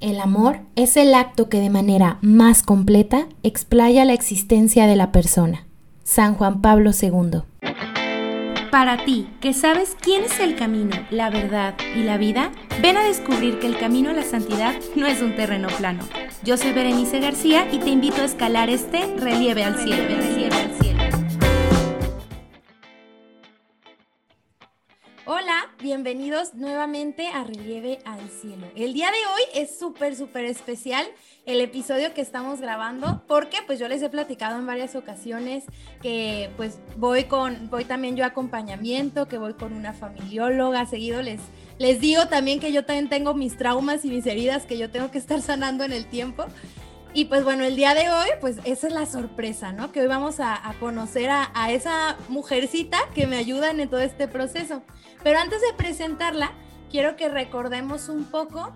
El amor es el acto que de manera más completa explaya la existencia de la persona. San Juan Pablo II. Para ti, que sabes quién es el camino, la verdad y la vida, ven a descubrir que el camino a la santidad no es un terreno plano. Yo soy Berenice García y te invito a escalar este relieve al cielo. Bienvenidos nuevamente a Relieve al Cielo. El día de hoy es súper, súper especial el episodio que estamos grabando porque pues yo les he platicado en varias ocasiones que pues voy con, voy también yo a acompañamiento, que voy con una familióloga, seguido les, les digo también que yo también tengo mis traumas y mis heridas que yo tengo que estar sanando en el tiempo. Y pues bueno, el día de hoy, pues esa es la sorpresa, ¿no? Que hoy vamos a, conocer a, esa mujercita que me ayuda en todo este proceso. Pero antes de presentarla, quiero que recordemos un poco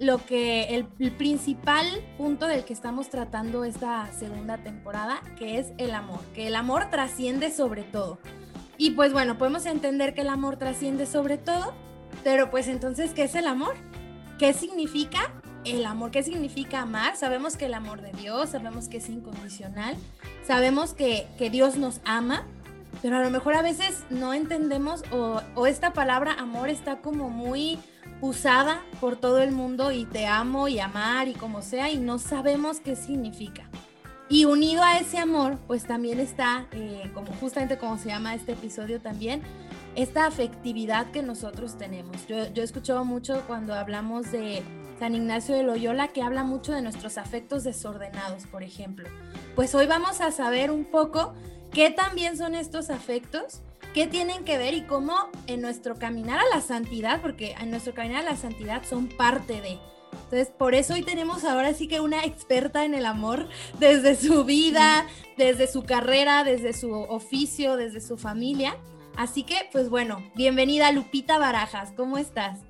lo que el, principal punto del que estamos tratando esta segunda temporada, que es el amor, que el amor trasciende sobre todo. Y pues bueno, podemos entender que el amor trasciende sobre todo, pero pues entonces, ¿qué es el amor? ¿Qué significa el amor? ¿Qué significa amar? Sabemos que el amor de Dios, sabemos que es incondicional, sabemos que, que Dios nos ama, pero a lo mejor a veces no entendemos o, esta palabra amor está como muy usada por todo el mundo y te amo y amar y como sea y no sabemos qué significa. Y unido a ese amor, pues también está, eh, como justamente como se llama este episodio también, esta afectividad que nosotros tenemos. Yo, yo he mucho cuando hablamos de San Ignacio de Loyola que habla mucho de nuestros afectos desordenados, por ejemplo. Pues hoy vamos a saber un poco ¿Qué también son estos afectos? ¿Qué tienen que ver y cómo en nuestro caminar a la santidad, porque en nuestro caminar a la santidad son parte de... Entonces, por eso hoy tenemos ahora sí que una experta en el amor desde su vida, desde su carrera, desde su oficio, desde su familia. Así que, pues bueno, bienvenida Lupita Barajas, ¿cómo estás?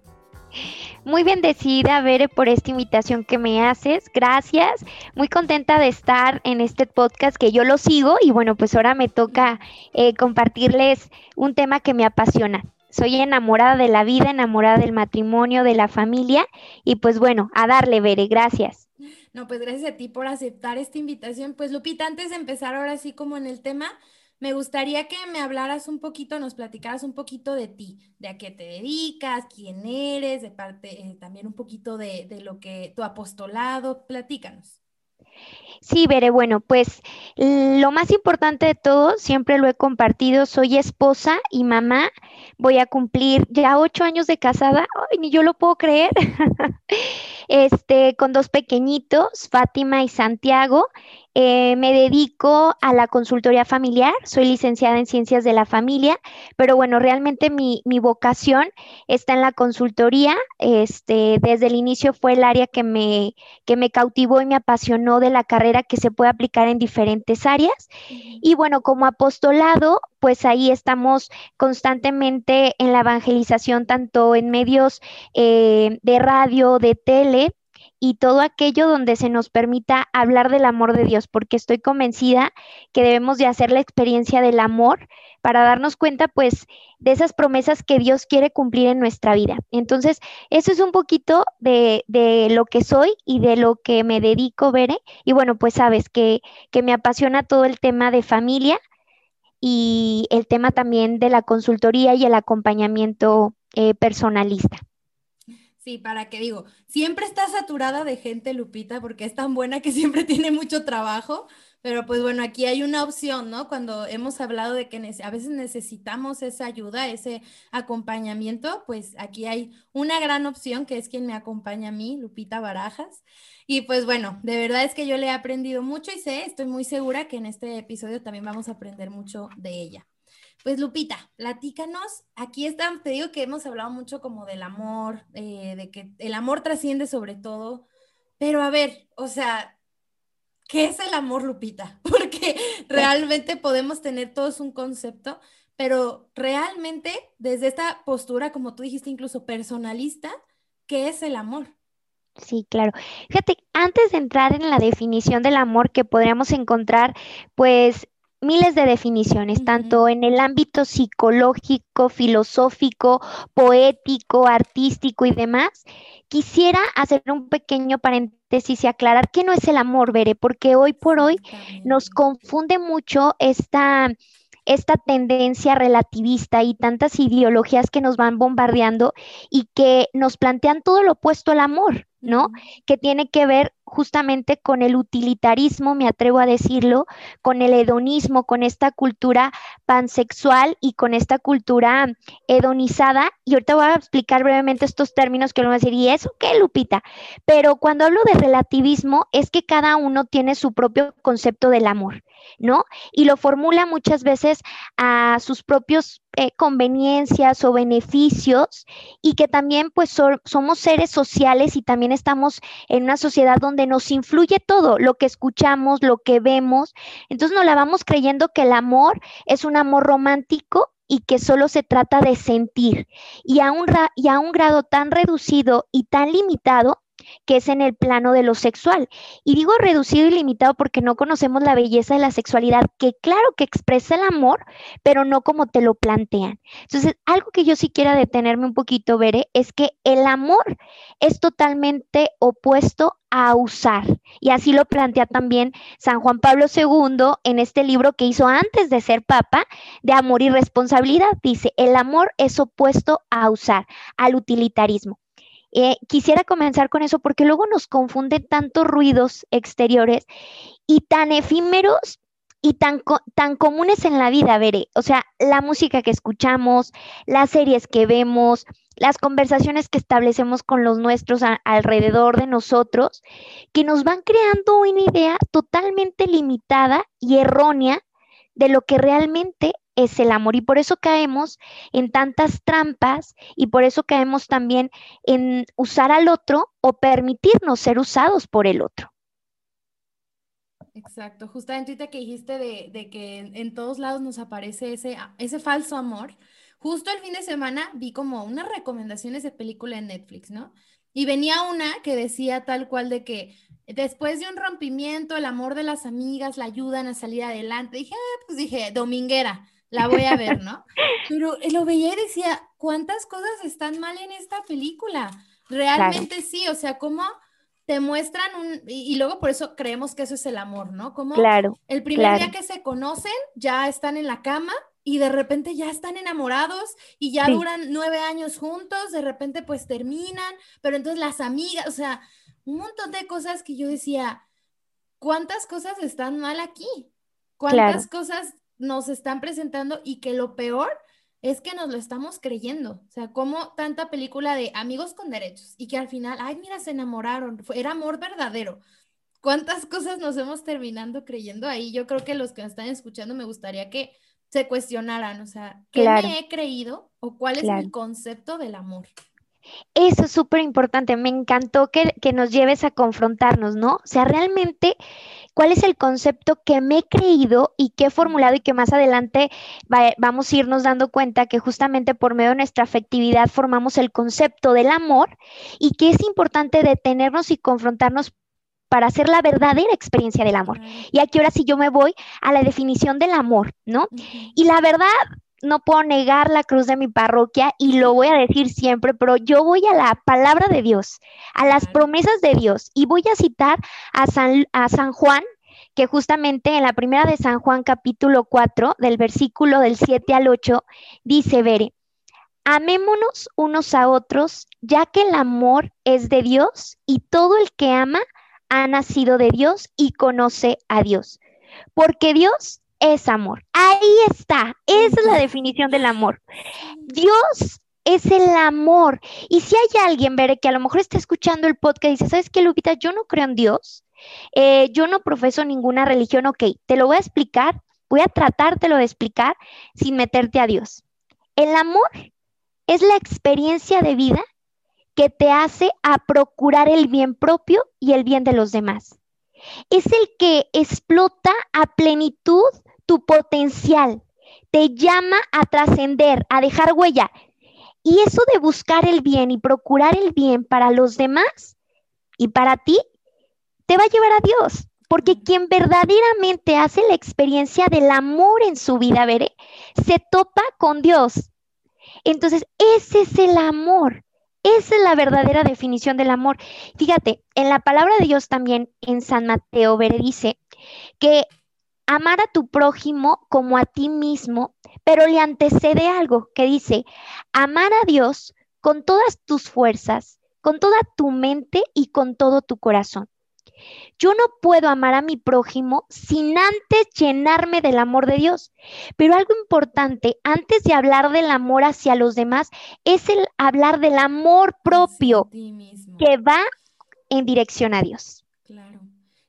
Muy bendecida, Bere, por esta invitación que me haces. Gracias. Muy contenta de estar en este podcast que yo lo sigo y bueno, pues ahora me toca eh, compartirles un tema que me apasiona. Soy enamorada de la vida, enamorada del matrimonio, de la familia y pues bueno, a darle, Bere. Gracias. No, pues gracias a ti por aceptar esta invitación. Pues Lupita, antes de empezar ahora sí como en el tema, me gustaría que me hablaras un poquito, nos platicaras un poquito de ti, de a qué te dedicas, quién eres, de parte eh, también un poquito de, de, lo que tu apostolado, platícanos. Sí, Veré, bueno, pues lo más importante de todo, siempre lo he compartido, soy esposa y mamá, voy a cumplir ya ocho años de casada, Ay, ni yo lo puedo creer, este, con dos pequeñitos, Fátima y Santiago, eh, me dedico a la consultoría familiar, soy licenciada en ciencias de la familia, pero bueno, realmente mi, vocación está en la consultoría. Este, desde el inicio fue el área que me, que me cautivó y me apasionó de la carrera que se puede aplicar en diferentes áreas. Y bueno, como apostolado, pues ahí estamos constantemente en la evangelización, tanto en medios eh, de radio, de tele, y todo aquello donde se nos permita hablar del amor de Dios, porque estoy convencida que debemos de hacer la experiencia del amor para darnos cuenta pues de esas promesas que Dios quiere cumplir en nuestra vida. Entonces, eso es un poquito de, de lo que soy y de lo que me dedico, Bere. Y bueno, pues sabes que, que me apasiona todo el tema de familia y el tema también de la consultoría y el acompañamiento eh, personalista. Sí, para que digo, siempre está saturada de gente, Lupita, porque es tan buena que siempre tiene mucho trabajo, pero pues bueno, aquí hay una opción, ¿no? Cuando hemos hablado de que a veces necesitamos esa ayuda, ese acompañamiento, pues aquí hay una gran opción que es quien me acompaña a mí, Lupita Barajas. Y pues bueno, de verdad es que yo le he aprendido mucho y sé, estoy muy segura que en este episodio también vamos a aprender mucho de ella. Pues Lupita, platícanos. Aquí están, te digo que hemos hablado mucho como del amor, eh, de que el amor trasciende sobre todo. Pero a ver, o sea, ¿qué es el amor, Lupita? Porque realmente podemos tener todos un concepto, pero realmente desde esta postura, como tú dijiste, incluso personalista, ¿qué es el amor? Sí, claro. Fíjate, antes de entrar en la definición del amor que podríamos encontrar, pues miles de definiciones, tanto en el ámbito psicológico, filosófico, poético, artístico y demás. Quisiera hacer un pequeño paréntesis y aclarar que no es el amor, Veré, porque hoy por hoy nos confunde mucho esta esta tendencia relativista y tantas ideologías que nos van bombardeando y que nos plantean todo lo opuesto al amor, ¿no? Que tiene que ver justamente con el utilitarismo, me atrevo a decirlo, con el hedonismo, con esta cultura pansexual y con esta cultura hedonizada. Y ahorita voy a explicar brevemente estos términos que lo voy a decir, ¿y eso qué, Lupita? Pero cuando hablo de relativismo es que cada uno tiene su propio concepto del amor. ¿No? Y lo formula muchas veces a sus propios eh, conveniencias o beneficios y que también pues somos seres sociales y también estamos en una sociedad donde nos influye todo, lo que escuchamos, lo que vemos. Entonces nos la vamos creyendo que el amor es un amor romántico y que solo se trata de sentir. Y a un, y a un grado tan reducido y tan limitado que es en el plano de lo sexual. Y digo reducido y limitado porque no conocemos la belleza de la sexualidad, que claro que expresa el amor, pero no como te lo plantean. Entonces, algo que yo sí quiera detenerme un poquito, Veré, es que el amor es totalmente opuesto a usar. Y así lo plantea también San Juan Pablo II en este libro que hizo antes de ser papa, de amor y responsabilidad. Dice, el amor es opuesto a usar, al utilitarismo. Eh, quisiera comenzar con eso porque luego nos confunden tantos ruidos exteriores y tan efímeros y tan, tan comunes en la vida, veré. O sea, la música que escuchamos, las series que vemos, las conversaciones que establecemos con los nuestros alrededor de nosotros, que nos van creando una idea totalmente limitada y errónea de lo que realmente es el amor y por eso caemos en tantas trampas y por eso caemos también en usar al otro o permitirnos ser usados por el otro. Exacto, justamente ahorita que dijiste de, que en, todos lados nos aparece ese, ese falso amor, justo el fin de semana vi como unas recomendaciones de película en Netflix, ¿no? Y venía una que decía tal cual de que después de un rompimiento, el amor de las amigas la ayudan a salir adelante. Dije, ah, pues dije, dominguera la voy a ver, ¿no? Pero lo veía y decía, ¿cuántas cosas están mal en esta película? Realmente sí, o sea, cómo te muestran un, y, luego por eso creemos que eso es el amor, ¿no? Como claro, el primer día que se conocen, ya están en la cama y de repente ya están enamorados y ya duran nueve años juntos, de repente pues terminan, pero entonces las amigas, o sea, un montón de cosas que yo decía, ¿cuántas cosas están mal aquí? ¿Cuántas cosas nos están presentando y que lo peor es que nos lo estamos creyendo. O sea, como tanta película de amigos con derechos y que al final, ay, mira, se enamoraron, era amor verdadero. ¿Cuántas cosas nos hemos terminando creyendo ahí? Yo creo que los que nos están escuchando me gustaría que se cuestionaran, o sea, ¿qué me he creído o cuál es mi concepto del amor? Eso es súper importante. Me encantó que, que, nos lleves a confrontarnos, ¿no? O sea, realmente cuál es el concepto que me he creído y que he formulado y que más adelante vamos a irnos dando cuenta que justamente por medio de nuestra afectividad formamos el concepto del amor y que es importante detenernos y confrontarnos para hacer la verdadera experiencia del amor. Y aquí ahora sí yo me voy a la definición del amor, ¿no? Y la verdad, no puedo negar la cruz de mi parroquia y lo voy a decir siempre, pero yo voy a la palabra de Dios, a las promesas de Dios y voy a citar a San, a San Juan, que justamente en la primera de San Juan capítulo 4, del versículo del 7 al 8, dice, Vere, amémonos unos a otros, ya que el amor es de Dios y todo el que ama ha nacido de Dios y conoce a Dios. Porque Dios es amor. Ahí está. Esa es la definición del amor. Dios es el amor. Y si hay alguien, Bere, que a lo mejor está escuchando el podcast y dice, ¿sabes qué, Lupita? Yo no creo en Dios. Eh, yo no profeso ninguna religión. Ok, te lo voy a explicar. Voy a tratártelo de explicar sin meterte a Dios. El amor es la experiencia de vida que te hace a procurar el bien propio y el bien de los demás. Es el que explota a plenitud tu potencial, te llama a trascender, a dejar huella. Y eso de buscar el bien y procurar el bien para los demás y para ti, te va a llevar a Dios. Porque quien verdaderamente hace la experiencia del amor en su vida, veré, se topa con Dios. Entonces, ese es el amor. Esa es la verdadera definición del amor. Fíjate, en la palabra de Dios también en San Mateo, veré, dice que amar a tu prójimo como a ti mismo, pero le antecede algo que dice, amar a Dios con todas tus fuerzas, con toda tu mente y con todo tu corazón. Yo no puedo amar a mi prójimo sin antes llenarme del amor de Dios. Pero algo importante, antes de hablar del amor hacia los demás, es el hablar del amor propio que va en dirección a Dios.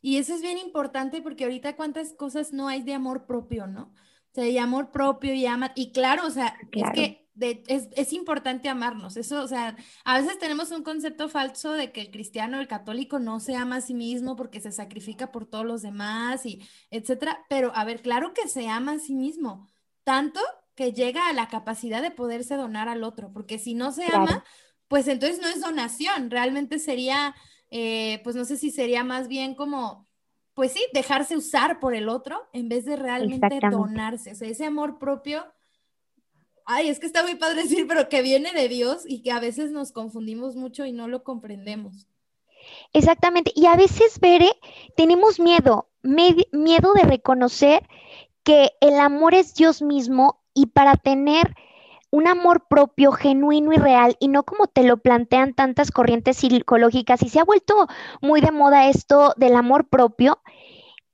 Y eso es bien importante porque ahorita cuántas cosas no hay de amor propio, ¿no? O sea, de amor propio y ama. Y claro, o sea, es que es, importante amarnos. Eso, o sea, a veces tenemos un concepto falso de que el cristiano, el católico, no se ama a sí mismo porque se sacrifica por todos los demás y etcétera. Pero, a ver, claro que se ama a sí mismo, tanto que llega a la capacidad de poderse donar al otro, porque si no se ama, pues entonces no es donación, realmente sería, eh, pues no sé si sería más bien como, pues sí, dejarse usar por el otro en vez de realmente donarse. O sea, ese amor propio ay, es que está muy padre decir, pero que viene de Dios y que a veces nos confundimos mucho y no lo comprendemos. Exactamente. Y a veces, Bere, tenemos miedo, miedo de reconocer que el amor es Dios mismo y para tener un amor propio, genuino y real, y no como te lo plantean tantas corrientes psicológicas, y se ha vuelto muy de moda esto del amor propio,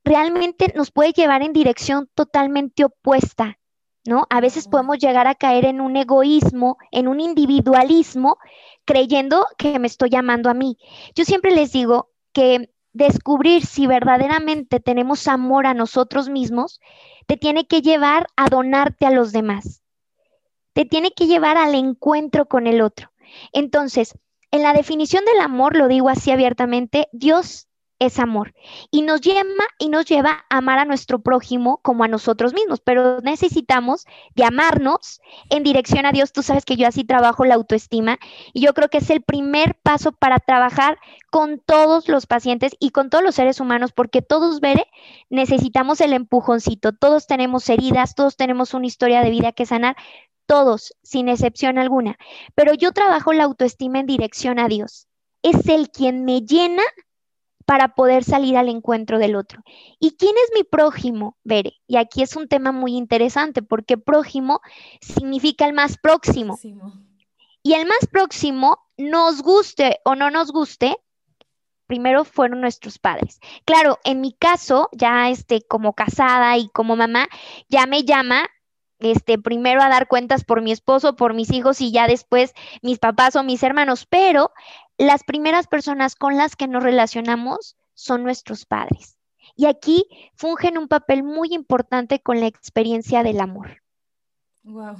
realmente nos puede llevar en dirección totalmente opuesta. ¿no? A veces podemos llegar a caer en un egoísmo, en un individualismo, creyendo que me estoy llamando a mí. Yo siempre les digo que descubrir si verdaderamente tenemos amor a nosotros mismos, te tiene que llevar a donarte a los demás. Te tiene que llevar al encuentro con el otro. Entonces, en la definición del amor, lo digo así abiertamente, Dios es amor y nos lleva y nos lleva a amar a nuestro prójimo como a nosotros mismos, pero necesitamos de amarnos en dirección a Dios. Tú sabes que yo así trabajo la autoestima y yo creo que es el primer paso para trabajar con todos los pacientes y con todos los seres humanos, porque todos, Bere, necesitamos el empujoncito, todos tenemos heridas, todos tenemos una historia de vida que sanar, todos, sin excepción alguna, pero yo trabajo la autoestima en dirección a Dios. Es el quien me llena para poder salir al encuentro del otro. ¿Y quién es mi prójimo? Bere, y aquí es un tema muy interesante porque prójimo significa el más próximo. Y el más próximo, nos guste o no nos guste, primero fueron nuestros padres. Claro, en mi caso, ya este, como casada y como mamá, ya me llama este, primero a dar cuentas por mi esposo, por mis hijos y ya después mis papás o mis hermanos, pero las primeras personas con las que nos relacionamos son nuestros padres. Y aquí fungen un papel muy importante con la experiencia del amor. Wow.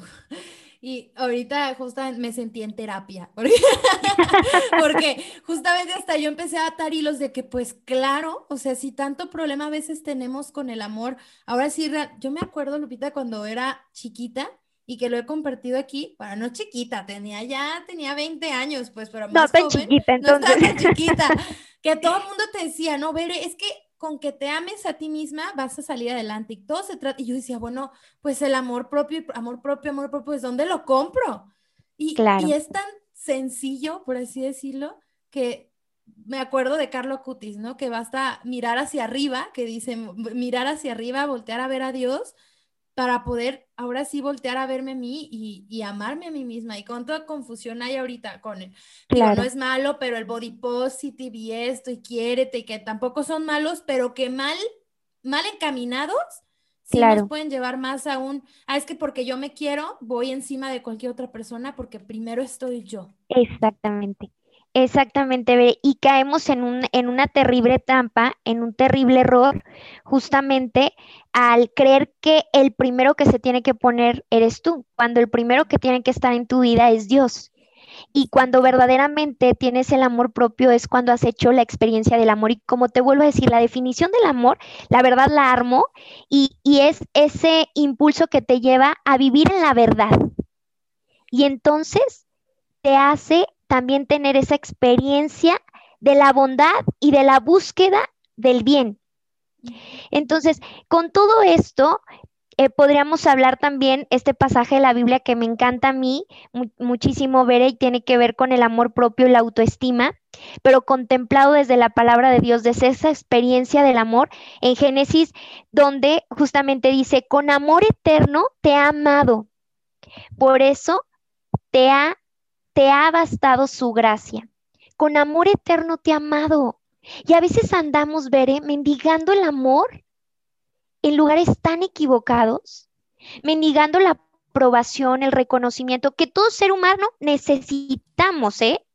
Y ahorita justamente me sentí en terapia, porque, justamente hasta yo empecé a atar hilos de que pues claro, o sea, si tanto problema a veces tenemos con el amor, ahora sí, yo me acuerdo, Lupita, cuando era chiquita, y que lo he compartido aquí, para no chiquita, tenía ya, tenía 20 años, pues, pero más no, chiquita, entonces. No chiquita, que todo el mundo te decía, no, Bere, es que con que te ames a ti misma vas a salir adelante y todo se trata, y yo decía, bueno, pues el amor propio, amor propio, amor propio, pues ¿dónde lo compro? Y, y es tan sencillo, por así decirlo, que me acuerdo de Carlo Cutis, ¿no? Que basta mirar hacia arriba, que dice, mirar hacia arriba, voltear a ver a Dios, para poder ahora sí voltear a verme a mí y, amarme a mí misma. Y con toda confusión hay ahorita con él. Claro. no es malo, pero el body positive y esto y quiérete y que tampoco son malos, pero que mal, mal encaminados, sí nos pueden llevar más a un, ah, es que porque yo me quiero, voy encima de cualquier otra persona porque primero estoy yo. Exactamente. Exactamente, y caemos en, un, en una terrible trampa, en un terrible error, justamente al creer que el primero que se tiene que poner eres tú, cuando el primero que tiene que estar en tu vida es Dios. Y cuando verdaderamente tienes el amor propio es cuando has hecho la experiencia del amor. Y como te vuelvo a decir, la definición del amor, la verdad la armo y, y es ese impulso que te lleva a vivir en la verdad. Y entonces te hace también tener esa experiencia de la bondad y de la búsqueda del bien. Entonces, con todo esto, eh, podríamos hablar también este pasaje de la Biblia que me encanta a mí muchísimo ver y tiene que ver con el amor propio y la autoestima, pero contemplado desde la palabra de Dios, desde esa experiencia del amor en Génesis, donde justamente dice, con amor eterno te ha amado, por eso te ha, te ha bastado su gracia. Con amor eterno te ha amado. Y a veces andamos, veré, mendigando el amor en lugares tan equivocados, mendigando la aprobación, el reconocimiento que todo ser humano necesitamos, ¿eh?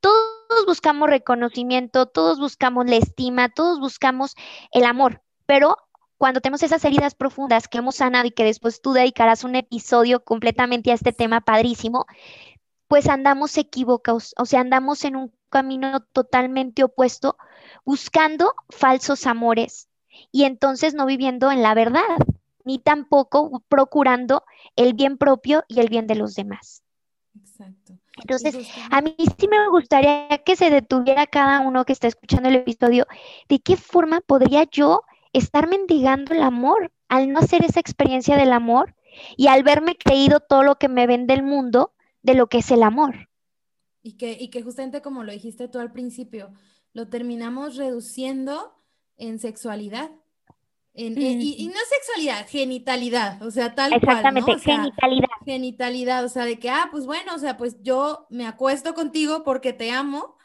Todos buscamos reconocimiento, todos buscamos la estima, todos buscamos el amor, pero cuando tenemos esas heridas profundas que hemos sanado y que después tú dedicarás un episodio completamente a este tema padrísimo, pues andamos equivocados, o sea, andamos en un camino totalmente opuesto, buscando falsos amores, y entonces no viviendo en la verdad, ni tampoco procurando el bien propio y el bien de los demás. Exacto. Entonces, a mí sí me gustaría que se detuviera cada uno que está escuchando el episodio, de qué forma podría yo estar mendigando el amor al no hacer esa experiencia del amor y al verme creído todo lo que me ven del mundo de lo que es el amor. Y que, y que justamente como lo dijiste tú al principio, lo terminamos reduciendo en sexualidad. En, eh, y, no sexualidad, genitalidad, o sea, tal Exactamente, cual, genitalidad. Genitalidad, o sea, de que, ah, pues bueno, o sea, pues yo me acuesto contigo porque te amo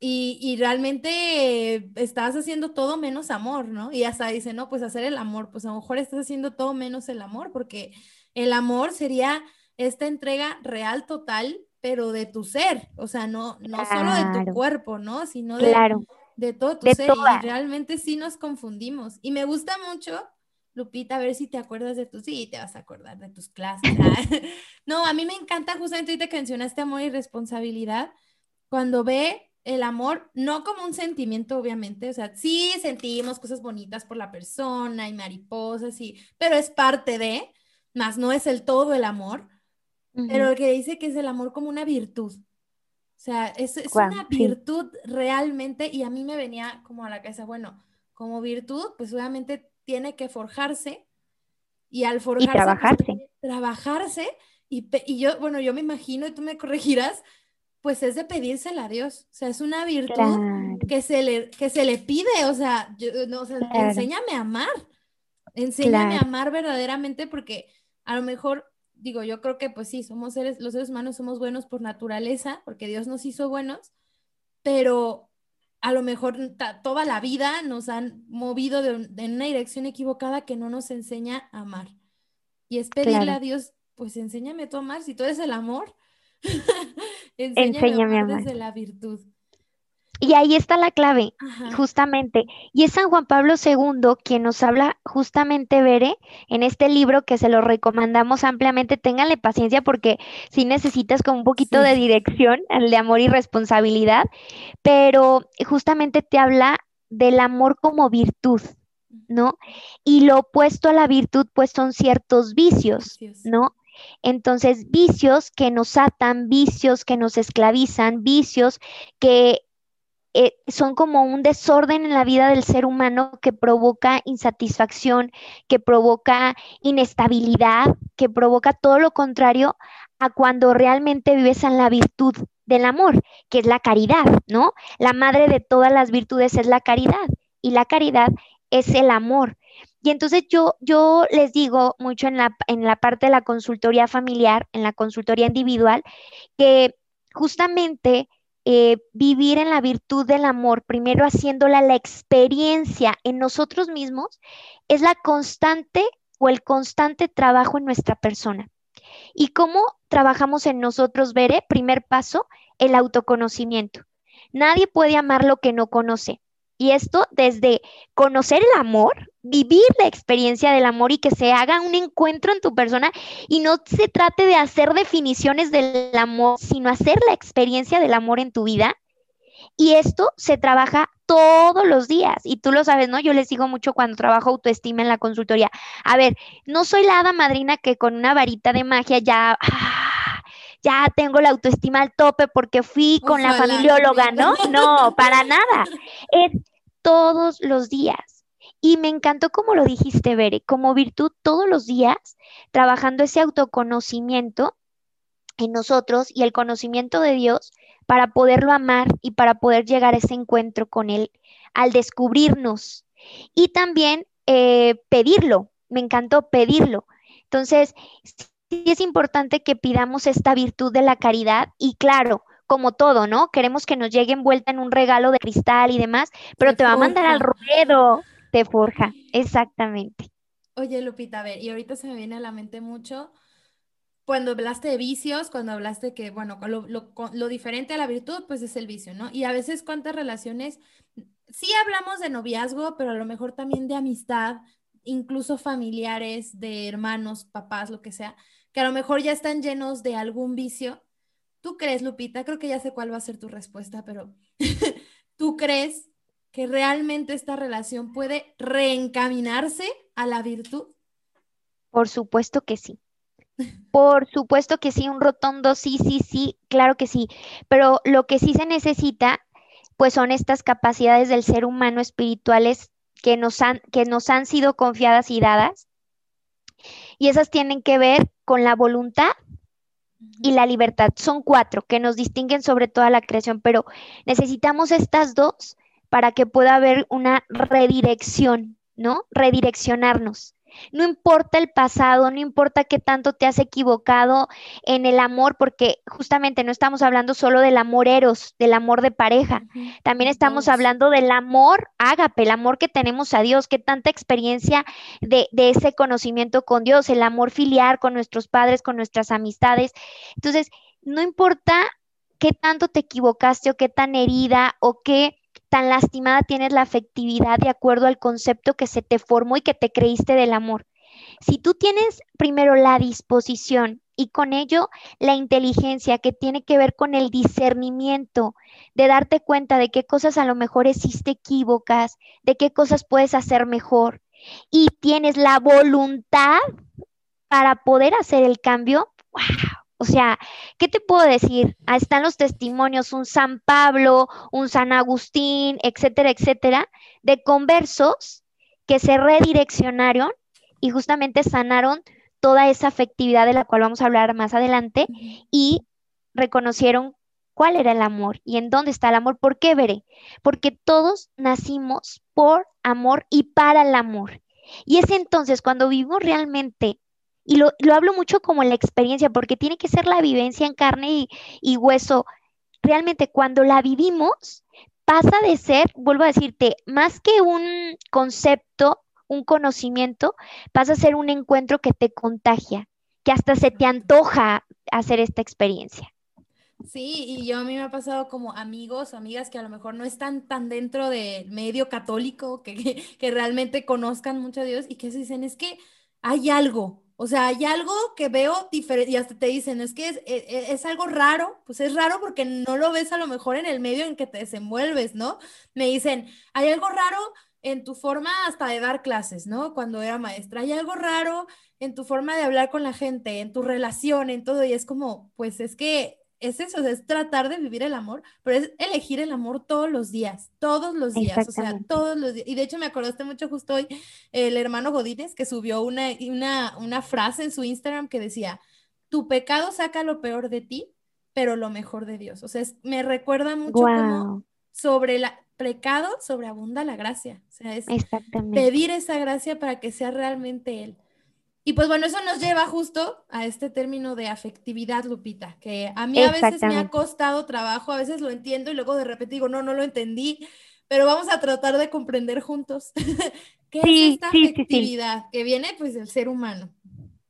y, y realmente estás haciendo todo menos amor, ¿no? Y hasta dice, no, pues hacer el amor, pues a lo mejor estás haciendo todo menos el amor, porque el amor sería esta entrega real, total, pero de tu ser, o sea, no, no solo de tu cuerpo, ¿no? Sino de, claro de todo tu ser y realmente sí nos confundimos. Y me gusta mucho, Lupita, a ver si te acuerdas de tus, sí, te vas a acordar de tus clases. no, a mí me encanta justamente ahorita que mencionaste amor y responsabilidad, cuando ve el amor no como un sentimiento, obviamente, o sea, sí sentimos cosas bonitas por la persona y mariposas, y, pero es parte de, más no es el todo el amor, pero el que dice que es el amor como una virtud, o sea, es, es una virtud realmente y a mí me venía como a la cabeza, bueno, como virtud, pues obviamente tiene que forjarse y al forjarse... Y trabajarse. Pues, trabajarse y, y, yo, bueno, yo me imagino y tú me corregirás, pues es de pedírsela a Dios. O sea, es una virtud que, se le, que se le pide, o sea, no, o sea enséñame a amar, enséñame a amar verdaderamente porque a lo mejor digo, yo creo que pues sí, somos seres, los seres humanos somos buenos por naturaleza, porque Dios nos hizo buenos, pero a lo mejor toda la vida nos han movido de, una dirección equivocada que no nos enseña a amar. Y es pedirle a Dios, pues enséñame tú a amar, si tú eres el amor, enséñame, a amar desde la virtud. Y ahí está la clave, justamente. Y es San Juan Pablo II quien nos habla justamente, Bere, en este libro que se lo recomendamos ampliamente. Ténganle paciencia porque si necesitas como un poquito de dirección, el de amor y responsabilidad, pero justamente te habla del amor como virtud. ¿No? Y lo opuesto a la virtud, pues son ciertos vicios, ¿no? Entonces, vicios que nos atan, vicios que nos esclavizan, vicios que eh, son como un desorden en la vida del ser humano que provoca insatisfacción, que provoca inestabilidad, que provoca todo lo contrario a cuando realmente vives en la virtud del amor, que es la caridad, ¿no? La madre de todas las virtudes es la caridad y la caridad es el amor. Y entonces yo, yo les digo mucho en la, en la parte de la consultoría familiar, en la consultoría individual, que justamente eh, vivir en la virtud del amor, primero haciéndola la experiencia en nosotros mismos, es la constante o el constante trabajo en nuestra persona. ¿Y cómo trabajamos en nosotros, Veré? Primer paso, el autoconocimiento. Nadie puede amar lo que no conoce. Y esto desde conocer el amor, vivir la experiencia del amor y que se haga un encuentro en tu persona y no se trate de hacer definiciones del amor, sino hacer la experiencia del amor en tu vida. Y esto se trabaja todos los días y tú lo sabes, ¿no? Yo les digo mucho cuando trabajo autoestima en la consultoría. A ver, no soy la hada madrina que con una varita de magia ya... ya tengo la autoestima al tope porque fui con la familióloga, ¿no? No, para nada. Es todos los días. Y me encantó como lo dijiste, Bere, como virtud todos los días, trabajando ese autoconocimiento en nosotros y el conocimiento de Dios para poderlo amar y para poder llegar a ese encuentro con Él al descubrirnos. Y también eh, pedirlo, me encantó pedirlo. Entonces, sí es importante que pidamos esta virtud de la caridad y claro, como todo, ¿no? Queremos que nos llegue envuelta en un regalo de cristal y demás, pero te, va a mandar al ruedo, te forja, exactamente. Oye, Lupita, a ver, y ahorita se me viene a la mente mucho cuando hablaste de vicios, cuando hablaste que, bueno, lo, lo, diferente a la virtud, pues es el vicio, ¿no? Y a veces cuántas relaciones, sí hablamos de noviazgo, pero a lo mejor también de amistad, incluso familiares, de hermanos, papás, lo que sea, que a lo mejor ya están llenos de algún vicio ¿Tú crees, Lupita? Creo que ya sé cuál va a ser tu respuesta, pero ¿tú crees que realmente esta relación puede reencaminarse a la virtud? Por supuesto que sí. Por supuesto que sí, un rotondo sí, sí, sí, claro que sí. Pero lo que sí se necesita, pues son estas capacidades del ser humano espirituales que nos han, que nos han sido confiadas y dadas. Y esas tienen que ver con la voluntad y la libertad. Son cuatro que nos distinguen sobre toda la creación, pero necesitamos estas dos para que pueda haber una redirección, ¿no? Redireccionarnos. No importa el pasado, no importa qué tanto te has equivocado en el amor, porque justamente no estamos hablando solo del amor eros, del amor de pareja, también estamos hablando del amor ágape, el amor que tenemos a Dios, qué tanta experiencia de, de ese conocimiento con Dios, el amor filial con nuestros padres, con nuestras amistades. Entonces, no importa qué tanto te equivocaste o qué tan herida o qué tan lastimada tienes la afectividad de acuerdo al concepto que se te formó y que te creíste del amor. Si tú tienes primero la disposición y con ello la inteligencia que tiene que ver con el discernimiento, de darte cuenta de qué cosas a lo mejor hiciste equívocas, de qué cosas puedes hacer mejor, y tienes la voluntad para poder hacer el cambio, wow, o sea, ¿qué te puedo decir? Ahí están los testimonios, un San Pablo, un San Agustín, etcétera, etcétera, de conversos que se redireccionaron y justamente sanaron toda esa afectividad de la cual vamos a hablar más adelante y reconocieron cuál era el amor y en dónde está el amor. ¿Por qué veré? Porque todos nacimos por amor y para el amor. Y es entonces cuando vivimos realmente y lo, hablo mucho como la experiencia, porque tiene que ser la vivencia en carne y, y hueso. Realmente cuando la vivimos, pasa de ser, vuelvo a decirte, más que un concepto, un conocimiento, pasa a ser un encuentro que te contagia, que hasta se te antoja hacer esta experiencia. Sí, y yo a mí me ha pasado como amigos amigas que a lo mejor no están tan dentro del medio católico, que, que, que realmente conozcan mucho a Dios y que se dicen, es que hay algo, o sea, hay algo que veo diferente y hasta te dicen, es que e, e, es, algo raro, pues es raro porque no lo ves a lo mejor en el medio en que te desenvuelves, ¿no? Me dicen, hay algo raro en tu forma hasta de dar clases, ¿no? Cuando era maestra, hay algo raro en tu forma de hablar con la gente, en tu relación, en todo, y es como, pues es que es eso, es tratar de vivir el amor, pero es elegir el amor todos los días, todos los días, o sea, todos los días. Y de hecho me acordaste mucho justo hoy el hermano Godínez que subió una, una, una frase en su Instagram que decía, tu pecado saca lo peor de ti, pero lo mejor de Dios. O sea, me recuerda mucho como sobre el pecado sobreabunda la gracia. O sea, es pedir esa gracia para que sea realmente Él. Y pues bueno, eso nos lleva justo a este término de afectividad, Lupita, que a mí a veces me ha costado trabajo, a veces lo entiendo y luego de repente digo, no, no lo entendí, pero vamos a tratar de comprender juntos. Qué es esta afectividad que viene pues del ser humano.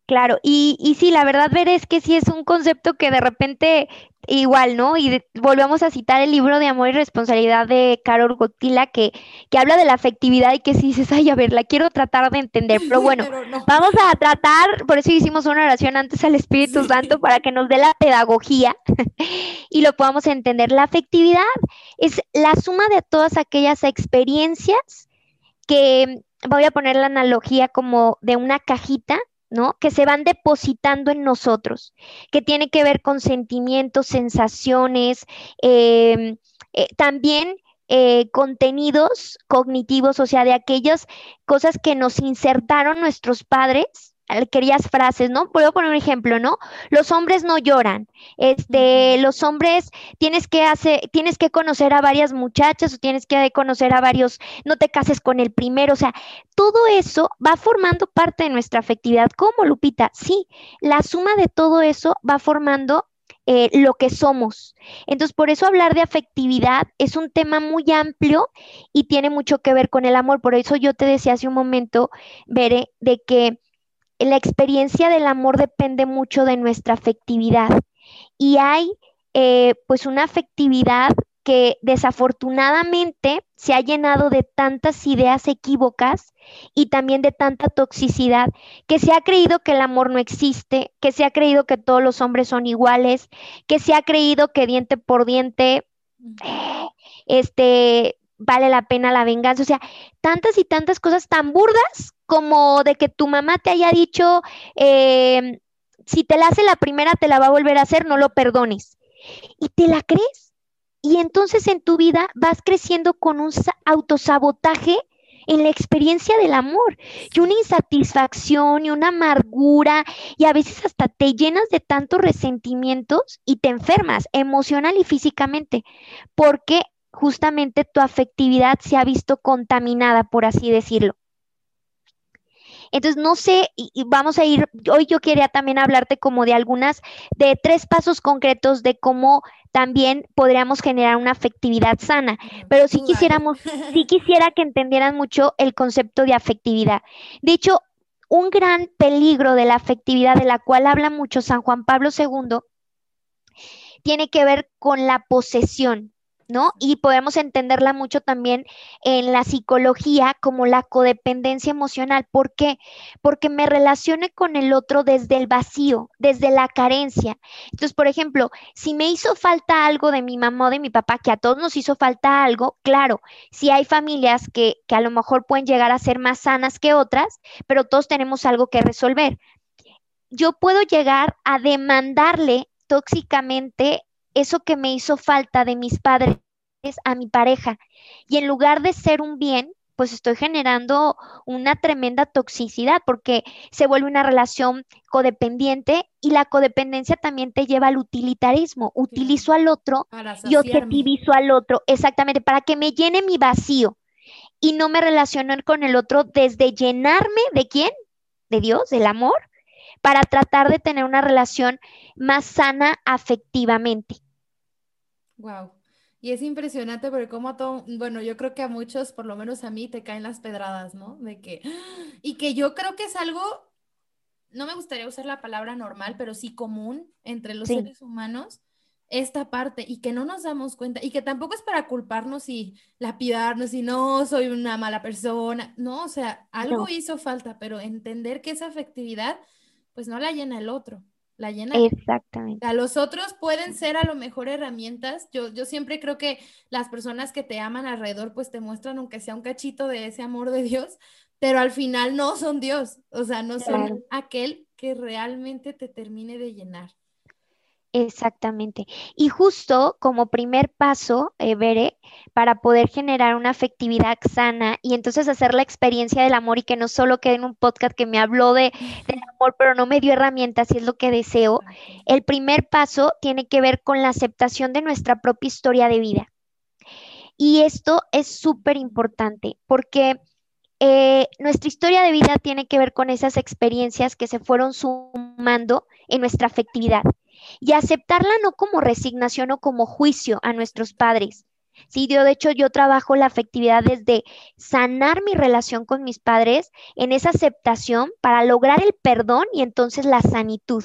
Claro, y, y sí, la verdad, ver es que sí es un concepto que de repente igual, ¿no? Y volvemos a citar el libro de Amor y Responsabilidad de Carol Gotila, que, que habla de la afectividad y que si dices, ay, a ver, la quiero tratar de entender, pero bueno, vamos a tratar, por eso hicimos una oración antes al Espíritu Santo para que nos dé la pedagogía y lo podamos entender. La afectividad es la suma de todas aquellas experiencias que voy a poner la analogía como de una cajita ¿no? Que se van depositando en nosotros, que tiene que ver con sentimientos, sensaciones, em, eh, también eh, contenidos cognitivos, o sea, de aquellas cosas que nos insertaron nuestros padres querías frases, ¿no? Puedo poner un ejemplo, ¿no? Los hombres no lloran. Este, los hombres tienes que hacer, tienes que conocer a varias muchachas o tienes que conocer a varios, no te cases con el primero, o sea, todo eso va formando parte de nuestra afectividad. ¿Cómo, Lupita? Sí, la suma de todo eso va formando eh, lo que somos. Entonces, por eso hablar de afectividad es un tema muy amplio y tiene mucho que ver con el amor. Por eso yo te decía hace un momento, Bere, de que la experiencia del amor depende mucho de nuestra afectividad. Y hay eh, pues una afectividad que desafortunadamente se ha llenado de tantas ideas equívocas y también de tanta toxicidad, que se ha creído que el amor no existe, que se ha creído que todos los hombres son iguales, que se ha creído que diente por diente, este, vale la pena la venganza, o sea, tantas y tantas cosas tan burdas como de que tu mamá te haya dicho, em, si te la hace la primera, te la va a volver a hacer, no lo perdones. Y te la crees. Y entonces en tu vida vas creciendo con un autosabotaje en la experiencia del amor y una insatisfacción y una amargura y a veces hasta te llenas de tantos resentimientos y te enfermas emocional y físicamente porque justamente tu afectividad se ha visto contaminada, por así decirlo. Entonces, no sé, y, vamos a ir, hoy yo quería también hablarte como de algunas, de tres pasos concretos de cómo también podríamos generar una afectividad sana. Pero sí quisiéramos, sí quisiera que entendieran mucho el concepto de afectividad. De hecho, un gran peligro de la afectividad de la cual habla mucho San Juan Pablo II tiene que ver con la posesión. Y podemos entenderla mucho también en la psicología como la codependencia emocional. ¿Por qué? Porque me relacione con el otro desde el vacío, desde la carencia. Entonces, por ejemplo, si me hizo falta algo de mi mamá o de mi papá, que a todos nos hizo falta algo, claro, si hay familias que, que a lo mejor pueden llegar a ser más sanas que otras, pero todos tenemos algo que resolver. Yo puedo llegar a demandarle tóxicamente eso que me hizo falta de mis padres a mi pareja. Y en lugar de ser un bien, pues estoy generando una tremenda toxicidad porque se vuelve una relación codependiente y la codependencia también te lleva al utilitarismo. Utilizo al otro y objetivizo al otro, exactamente, para que me llene mi vacío y no me relaciono con el otro desde llenarme de quién? De Dios, del amor, para tratar de tener una relación más sana afectivamente. Wow. Y es impresionante porque como a todo, bueno, yo creo que a muchos, por lo menos a mí, te caen las pedradas, ¿no? De que, y que yo creo que es algo, no me gustaría usar la palabra normal, pero sí común entre los seres humanos, esta parte, y que no nos damos cuenta, y que tampoco es para culparnos y lapidarnos y no, soy una mala persona, no, o sea, algo hizo falta, pero entender que esa afectividad, pues no la llena el otro la llena. Exactamente. A los otros pueden ser a lo mejor herramientas. Yo, yo siempre creo que las personas que te aman alrededor, pues te muestran, aunque sea un cachito de ese amor de Dios, pero al final no son Dios, o sea, no son aquel que realmente te termine de llenar. Exactamente. Y justo como primer paso, eh, Bere, para poder generar una afectividad sana y entonces hacer la experiencia del amor y que no solo quede en un podcast que me habló de, del amor, pero no me dio herramientas y es lo que deseo, el primer paso tiene que ver con la aceptación de nuestra propia historia de vida. Y esto es súper importante porque eh, nuestra historia de vida tiene que ver con esas experiencias que se fueron sumando en nuestra afectividad y aceptarla no como resignación o como juicio a nuestros padres. Sí, yo de hecho yo trabajo la afectividad desde sanar mi relación con mis padres en esa aceptación para lograr el perdón y entonces la sanitud.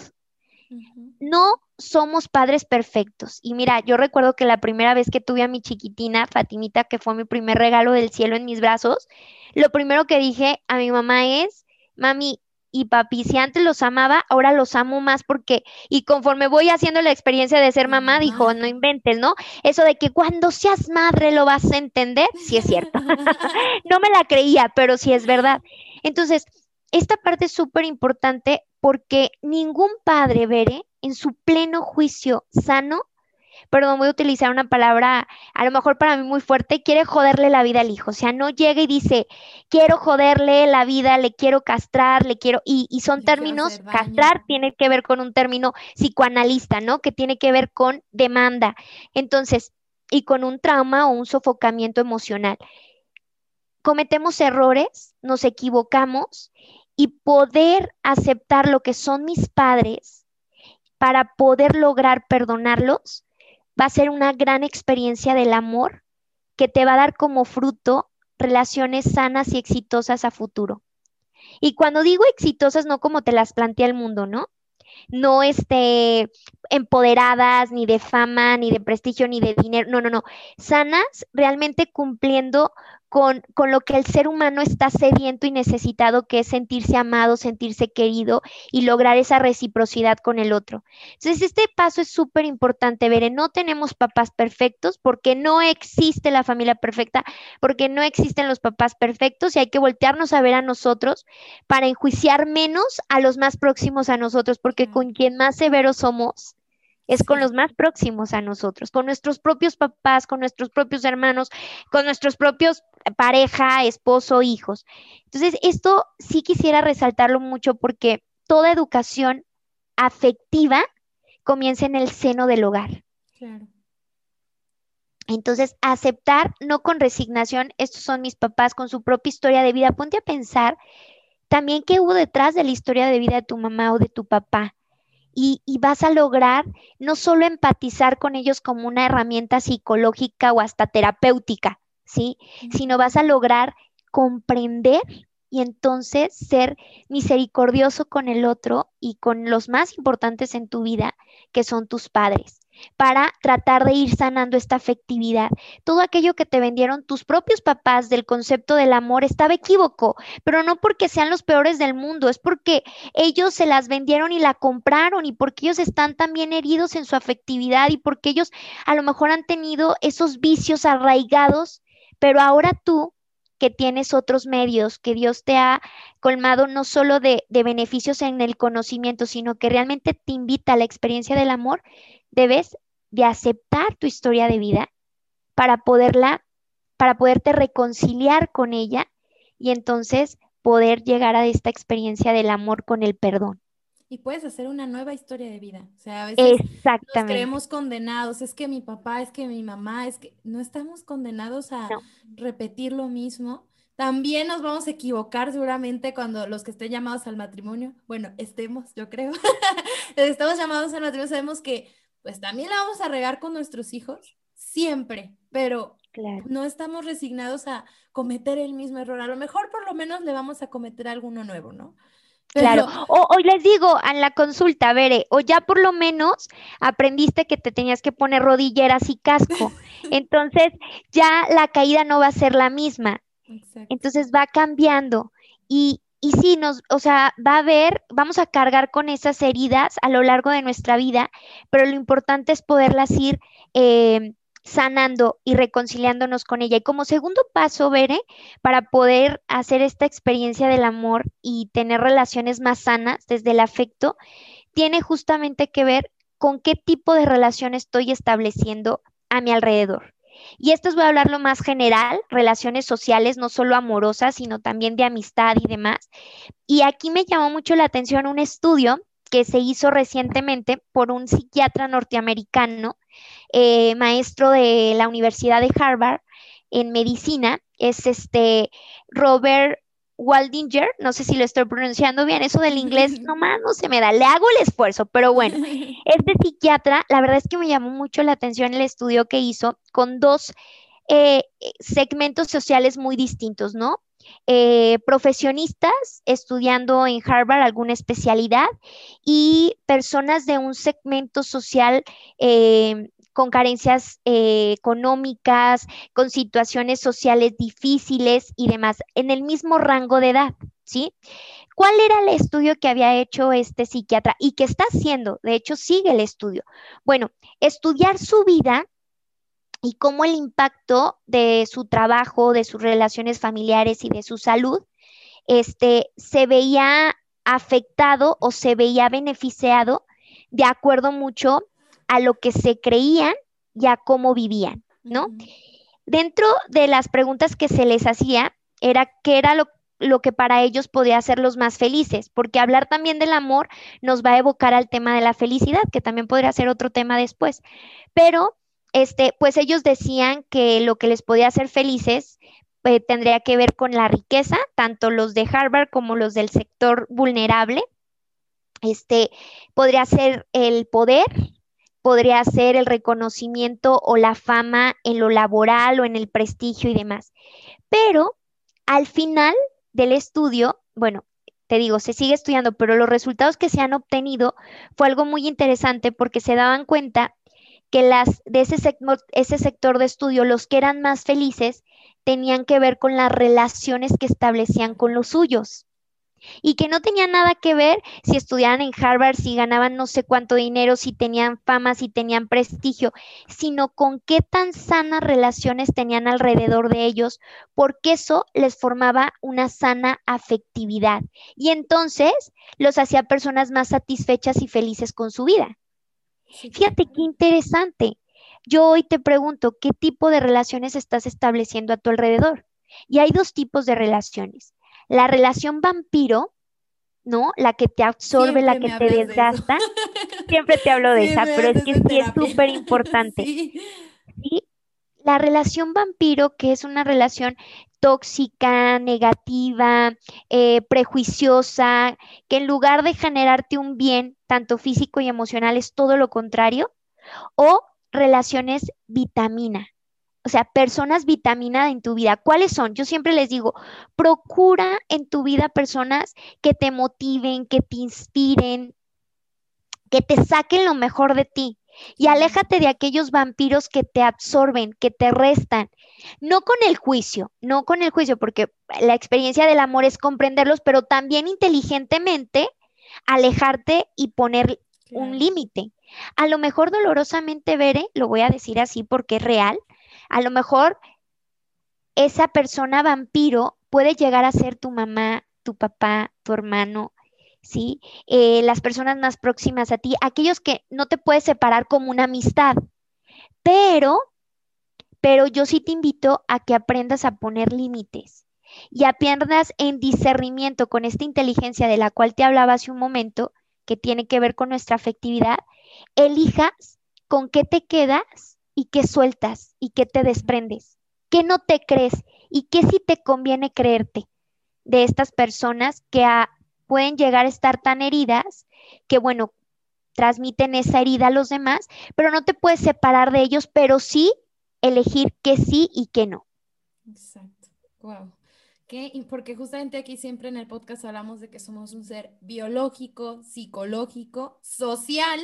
No somos padres perfectos. Y mira, yo recuerdo que la primera vez que tuve a mi chiquitina, Fatimita, que fue mi primer regalo del cielo en mis brazos, lo primero que dije a mi mamá es, mami, y papi, si antes los amaba, ahora los amo más porque, y conforme voy haciendo la experiencia de ser mamá, dijo, no inventes, ¿no? Eso de que cuando seas madre lo vas a entender, sí es cierto. no me la creía, pero sí es verdad. Entonces, esta parte es súper importante porque ningún padre, Veré, en su pleno juicio sano, perdón, voy a utilizar una palabra a lo mejor para mí muy fuerte, quiere joderle la vida al hijo. O sea, no llega y dice, quiero joderle la vida, le quiero castrar, le quiero, y, son términos, castrar tiene que ver con un término psicoanalista, ¿no? Que tiene que ver con demanda. Entonces, y con un trauma o un sofocamiento emocional. Cometemos errores, nos equivocamos y poder aceptar lo que son mis padres para poder lograr perdonarlos va a ser una gran experiencia del amor que te va a dar como fruto relaciones sanas y exitosas a futuro. Y cuando digo exitosas, no como te las plantea el mundo, ¿no? No este, empoderadas, ni de fama, ni de prestigio, ni de dinero, no, no, no. Sanas, realmente cumpliendo con, lo que el ser humano está sediento y necesitado, que es sentirse amado, sentirse querido y lograr esa reciprocidad con el otro. Entonces, este paso es súper importante, Veré, no tenemos papás perfectos porque no existe la familia perfecta, porque no existen los papás perfectos y hay que voltearnos a ver a nosotros para enjuiciar menos a los más próximos a nosotros, porque con quien más severos somos, es con los más próximos a nosotros, con nuestros propios papás, con nuestros propios hermanos, con nuestros propios pareja, esposo, hijos. Entonces, esto sí quisiera resaltarlo mucho porque toda educación afectiva comienza en el seno del hogar. Claro. Entonces, aceptar, no con resignación, estos son mis papás con su propia historia de vida. Ponte a pensar también qué hubo detrás de la historia de vida de tu mamá o de tu papá y, vas a lograr no solo empatizar con ellos como una herramienta psicológica o hasta terapéutica, ¿sí? Sino vas a lograr comprender y entonces ser misericordioso con el otro y con los más importantes en tu vida, que son tus padres para tratar de ir sanando esta afectividad. Todo aquello que te vendieron tus propios papás del concepto del amor estaba equívoco, pero no porque sean los peores del mundo, es porque ellos se las vendieron y la compraron y porque ellos están también heridos en su afectividad y porque ellos a lo mejor han tenido esos vicios arraigados, pero ahora tú que tienes otros medios, que Dios te ha colmado no solo de, de beneficios en el conocimiento, sino que realmente te invita a la experiencia del amor, debes de aceptar tu historia de vida para poderla, para poderte reconciliar con ella y entonces poder llegar a esta experiencia del amor con el perdón. Y puedes hacer una nueva historia de vida. O sea, a veces nos creemos condenados. Es que mi papá, es que mi mamá, es que no estamos condenados a repetir lo mismo. También nos vamos a equivocar seguramente cuando los que estén llamados al matrimonio, bueno, estemos, yo creo, estamos llamados al matrimonio, sabemos que pues también la vamos a regar con nuestros hijos, siempre, pero no estamos resignados a cometer el mismo error. A lo mejor por lo menos le vamos a cometer alguno nuevo, ¿no? Claro, o, les digo en la consulta, Bere, o ya por lo menos aprendiste que te tenías que poner rodilleras y casco. Entonces ya la caída no va a ser la misma. Entonces va cambiando. Y, y sí, nos, o sea, va a haber, vamos a cargar con esas heridas a lo largo de nuestra vida, pero lo importante es poderlas ir eh, sanando y reconciliándonos con ella. Y como segundo paso, Bere, para poder hacer esta experiencia del amor y tener relaciones más sanas desde el afecto, tiene justamente que ver con qué tipo de relación estoy estableciendo a mi alrededor. Y esto os voy a hablar lo más general, relaciones sociales, no solo amorosas, sino también de amistad y demás. Y aquí me llamó mucho la atención un estudio que se hizo recientemente por un psiquiatra norteamericano, eh, maestro de la Universidad de Harvard en medicina, es este Robert Waldinger, no sé si lo estoy pronunciando bien, eso del inglés nomás no se me da, le hago el esfuerzo, pero bueno, este psiquiatra, la verdad es que me llamó mucho la atención el estudio que hizo con dos eh, segmentos sociales muy distintos, ¿no? Eh, profesionistas estudiando en Harvard alguna especialidad y personas de un segmento social eh, con carencias eh, económicas, con situaciones sociales difíciles y demás, en el mismo rango de edad, ¿sí? ¿Cuál era el estudio que había hecho este psiquiatra y que está haciendo? De hecho, sigue el estudio. Bueno, estudiar su vida y cómo el impacto de su trabajo, de sus relaciones familiares y de su salud, este, se veía afectado o se veía beneficiado de acuerdo mucho a lo que se creían y a cómo vivían, ¿no? Dentro de las preguntas que se les hacía era qué era lo, lo que para ellos podía hacerlos más felices, porque hablar también del amor nos va a evocar al tema de la felicidad, que también podría ser otro tema después. Pero, este, pues ellos decían que lo que les podía hacer felices eh, tendría que ver con la riqueza, tanto los de Harvard como los del sector vulnerable. Este, podría ser el poder, podría ser el reconocimiento o la fama en lo laboral o en el prestigio y demás. Pero al final del estudio, bueno, te digo, se sigue estudiando, pero los resultados que se han obtenido fue algo muy interesante porque se daban cuenta que las de ese, ese sector de estudio, los que eran más felices, tenían que ver con las relaciones que establecían con los suyos y que no tenía nada que ver si estudiaban en Harvard, si ganaban no sé cuánto dinero, si tenían fama, si tenían prestigio, sino con qué tan sanas relaciones tenían alrededor de ellos, porque eso les formaba una sana afectividad y entonces los hacía personas más satisfechas y felices con su vida. Fíjate qué interesante. Yo hoy te pregunto, ¿qué tipo de relaciones estás estableciendo a tu alrededor? Y hay dos tipos de relaciones la relación vampiro, ¿no? La que te absorbe, la que te desgasta. Siempre te hablo de esa, pero es que sí es súper importante. Sí. La relación vampiro, que es una relación tóxica, negativa, eh, prejuiciosa, que en lugar de generarte un bien, tanto físico y emocional, es todo lo contrario, o relaciones vitamina, o sea, personas vitamina en tu vida. ¿Cuáles son? Yo siempre les digo, procura en tu vida personas que te motiven, que te inspiren, que te saquen lo mejor de ti. Y aléjate de aquellos vampiros que te absorben, que te restan. No con el juicio, no con el juicio, porque la experiencia del amor es comprenderlos, pero también inteligentemente alejarte y poner un límite. A lo mejor dolorosamente, Veré, lo voy a decir así porque es real, a lo mejor esa persona vampiro puede llegar a ser tu mamá, tu papá, tu hermano, ¿sí? Eh, las personas más próximas a ti, aquellos que no te puedes separar como una amistad, pero, pero yo sí te invito a que aprendas a poner límites y aprendas en discernimiento con esta inteligencia de la cual te hablaba hace un momento, que tiene que ver con nuestra afectividad, elijas con qué te quedas y qué sueltas y qué te desprendes, qué no te crees y qué sí te conviene creerte de estas personas que pueden llegar a estar tan heridas que, bueno, transmiten esa herida a los demás, pero no te puedes separar de ellos, pero sí elegir qué sí y qué no. Exacto. Wow. Porque justamente aquí siempre en el podcast hablamos de que somos un ser biológico, psicológico, social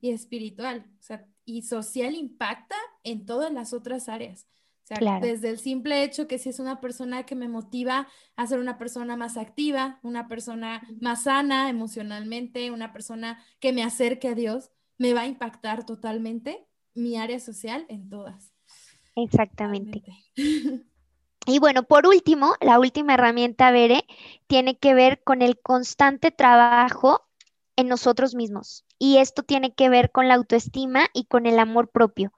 y espiritual. O sea, y social impacta en todas las otras áreas. O sea, desde el simple hecho que si es una persona que me motiva a ser una persona más activa, una persona más sana emocionalmente, una persona que me acerque a Dios, me va a impactar totalmente mi área social en todas. Exactamente. Y bueno, por último, la última herramienta, Bere, tiene que ver con el constante trabajo en nosotros mismos y esto tiene que ver con la autoestima y con el amor propio.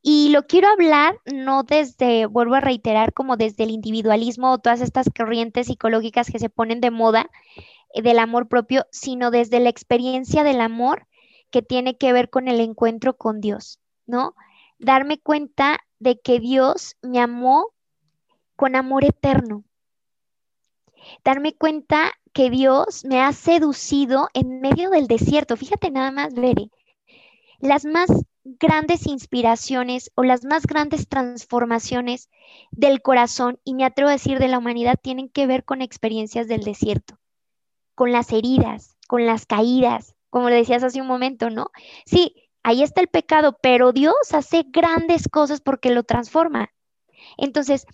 Y lo quiero hablar no desde, vuelvo a reiterar, como desde el individualismo o todas estas corrientes psicológicas que se ponen de moda eh, del amor propio, sino desde la experiencia del amor que tiene que ver con el encuentro con Dios, ¿no? Darme cuenta de que Dios me amó con amor eterno. Darme cuenta que Dios me ha seducido en medio del desierto. Fíjate nada más, Bere. Las más grandes inspiraciones o las más grandes transformaciones del corazón, y me atrevo a decir de la humanidad, tienen que ver con experiencias del desierto, con las heridas, con las caídas, como le decías hace un momento, ¿no? Sí, ahí está el pecado, pero Dios hace grandes cosas porque lo transforma. Entonces,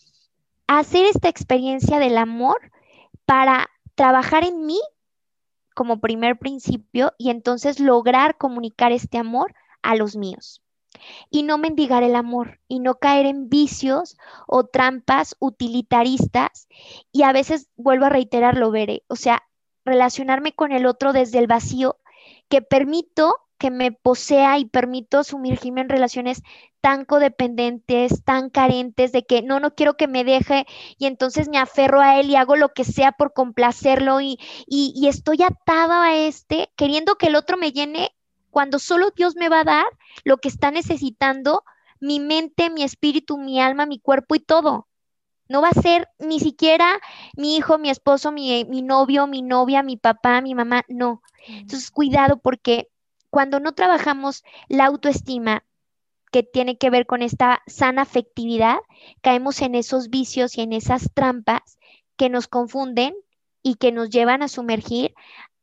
hacer esta experiencia del amor para trabajar en mí como primer principio y entonces lograr comunicar este amor a los míos. Y no mendigar el amor y no caer en vicios o trampas utilitaristas. Y a veces vuelvo a reiterarlo, veré, o sea, relacionarme con el otro desde el vacío que permito que me posea y permito sumergirme en relaciones tan codependientes, tan carentes, de que no, no quiero que me deje y entonces me aferro a él y hago lo que sea por complacerlo y, y, y estoy atada a este, queriendo que el otro me llene cuando solo Dios me va a dar lo que está necesitando mi mente, mi espíritu, mi alma, mi cuerpo y todo. No va a ser ni siquiera mi hijo, mi esposo, mi, mi novio, mi novia, mi papá, mi mamá, no. Entonces, cuidado porque cuando no trabajamos la autoestima, que tiene que ver con esta sana afectividad, caemos en esos vicios y en esas trampas que nos confunden y que nos llevan a sumergir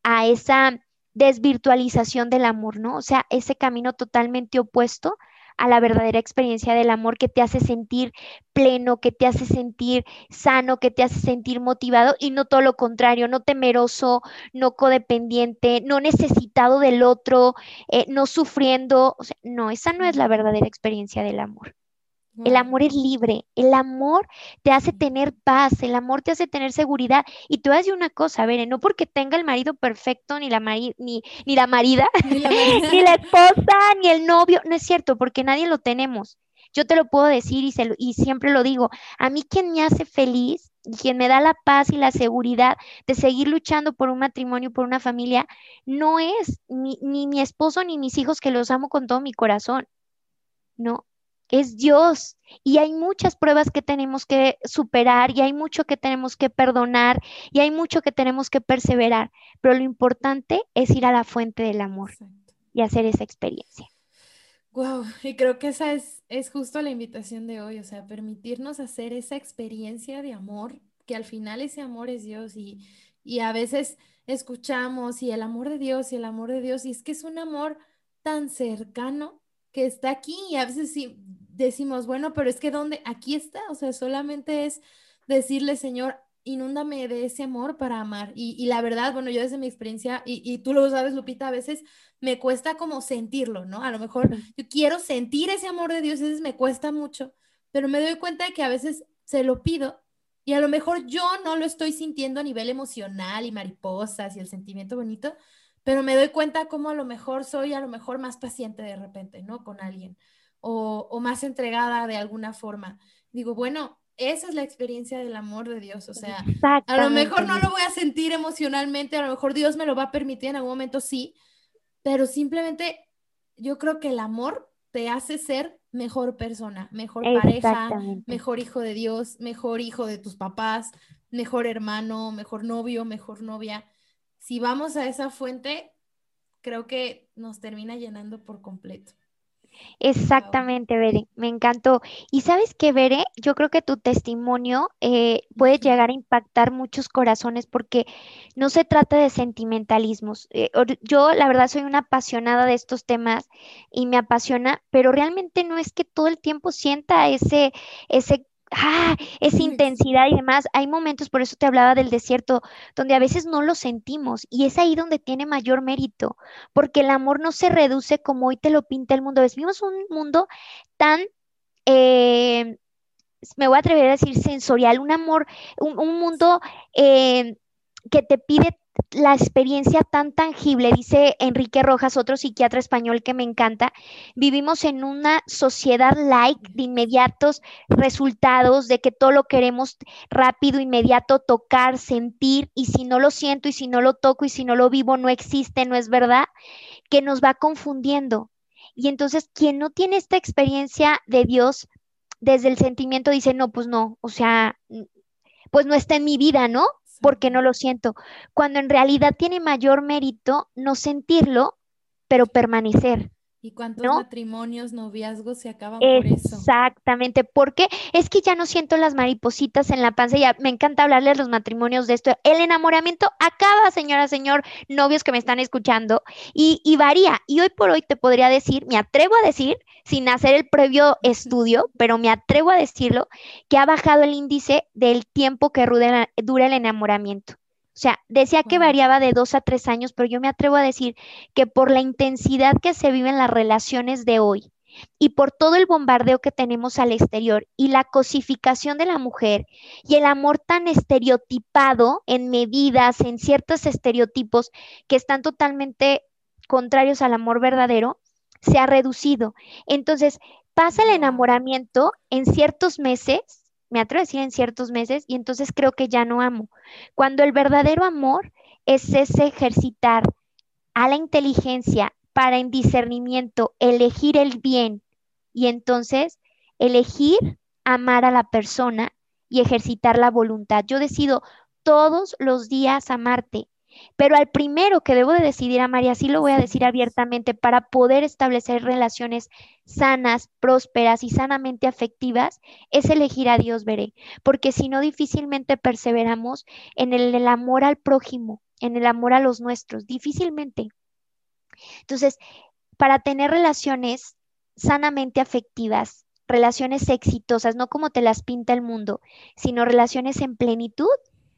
a esa desvirtualización del amor, ¿no? O sea, ese camino totalmente opuesto a la verdadera experiencia del amor que te hace sentir pleno, que te hace sentir sano, que te hace sentir motivado y no todo lo contrario, no temeroso, no codependiente, no necesitado del otro, eh, no sufriendo. O sea, no, esa no es la verdadera experiencia del amor. El amor es libre, el amor te hace tener paz, el amor te hace tener seguridad. Y a decir una cosa, a ver, no porque tenga el marido perfecto, ni la, ni, ni la marida, ni la, ni la esposa, ni el novio, no es cierto, porque nadie lo tenemos. Yo te lo puedo decir y, se y siempre lo digo, a mí quien me hace feliz y quien me da la paz y la seguridad de seguir luchando por un matrimonio, por una familia, no es ni, ni mi esposo ni mis hijos que los amo con todo mi corazón. No, es Dios y hay muchas pruebas que tenemos que superar y hay mucho que tenemos que perdonar y hay mucho que tenemos que perseverar, pero lo importante es ir a la fuente del amor y hacer esa experiencia. Wow, y creo que esa es, es justo la invitación de hoy, o sea, permitirnos hacer esa experiencia de amor, que al final ese amor es Dios y, y a veces escuchamos y el amor de Dios y el amor de Dios, y es que es un amor tan cercano que está aquí y a veces sí decimos, bueno, pero es que ¿dónde? Aquí está, o sea, solamente es decirle, Señor, inúndame de ese amor para amar. Y, la verdad, bueno, yo desde mi experiencia, y, y, tú lo sabes, Lupita, a veces me cuesta como sentirlo, ¿no? A lo mejor yo quiero sentir ese amor de Dios, a veces me cuesta mucho, pero me doy cuenta de que a veces se lo pido y a lo mejor yo no lo estoy sintiendo a nivel emocional y mariposas y el sentimiento bonito, pero me doy cuenta como a lo mejor soy a lo mejor más paciente de repente, ¿no? Con alguien o, más entregada de alguna forma. Digo, bueno, esa es la experiencia del amor de Dios. O sea, a lo mejor no lo voy a sentir emocionalmente, a lo mejor Dios me lo va a permitir en algún momento, sí, pero simplemente yo creo que el amor te hace ser mejor persona, mejor pareja, mejor hijo de Dios, mejor hijo de tus papás, mejor hermano, mejor novio, mejor novia si vamos a esa fuente, creo que nos termina llenando por completo. Exactamente, Bere, me encantó. Y sabes qué, Bere, yo creo que tu testimonio eh, puede llegar a impactar muchos corazones porque no se trata de sentimentalismos. Eh, yo, la verdad, soy una apasionada de estos temas y me apasiona, pero realmente no es que todo el tiempo sienta ese, ese ah, esa intensidad y demás. Hay momentos, por eso te hablaba del desierto, donde a veces no lo sentimos y es ahí donde tiene mayor mérito, porque el amor no se reduce como hoy te lo pinta el mundo. Vivimos un mundo tan... Eh, me voy a atrever a decir sensorial, un amor, un, mundo eh, que te pide la experiencia tan tangible, dice Enrique Rojas, otro psiquiatra español que me encanta, vivimos en una sociedad like de inmediatos resultados, de que todo lo queremos rápido, inmediato, tocar, sentir, y si no lo siento, y si no lo toco, y si no lo vivo, no existe, no es verdad, que nos va confundiendo. Y entonces, quien no tiene esta experiencia de Dios desde el sentimiento dice, no, pues no, o sea, pues no está en mi vida, ¿no? Porque no lo siento, cuando en realidad tiene mayor mérito no sentirlo, pero permanecer. ¿Y cuántos matrimonios, noviazgos se acaban por eso? Exactamente, porque es que ya no siento las maripositas en la panza, ya me encanta hablarles de los matrimonios de esto. El enamoramiento acaba, señora, señor, novios que me están escuchando, y, y varía. Y hoy por hoy te podría decir, me atrevo a decir, sin hacer el previo estudio, pero me atrevo a decirlo, que ha bajado el índice del tiempo que dura el enamoramiento. O sea, decía que variaba de dos a tres años, pero yo me atrevo a decir que por la intensidad que se vive en las relaciones de hoy y por todo el bombardeo que tenemos al exterior y la cosificación de la mujer y el amor tan estereotipado en medidas, en ciertos estereotipos que están totalmente contrarios al amor verdadero, se ha reducido. Entonces, pasa el enamoramiento en ciertos meses, me atrevo a decir en ciertos meses, y entonces creo que ya no amo. Cuando el verdadero amor es ese ejercitar a la inteligencia para en discernimiento elegir el bien y entonces elegir amar a la persona y ejercitar la voluntad. Yo decido todos los días amarte, pero al primero que debo de decidir amar, y así lo voy a decir abiertamente, para poder establecer relaciones sanas, prósperas y sanamente afectivas, es elegir a Dios, veré, porque si no difícilmente perseveramos en el, el amor al prójimo, en el amor a los nuestros, difícilmente. Entonces, para tener relaciones sanamente afectivas, relaciones exitosas, no como te las pinta el mundo, sino relaciones en plenitud,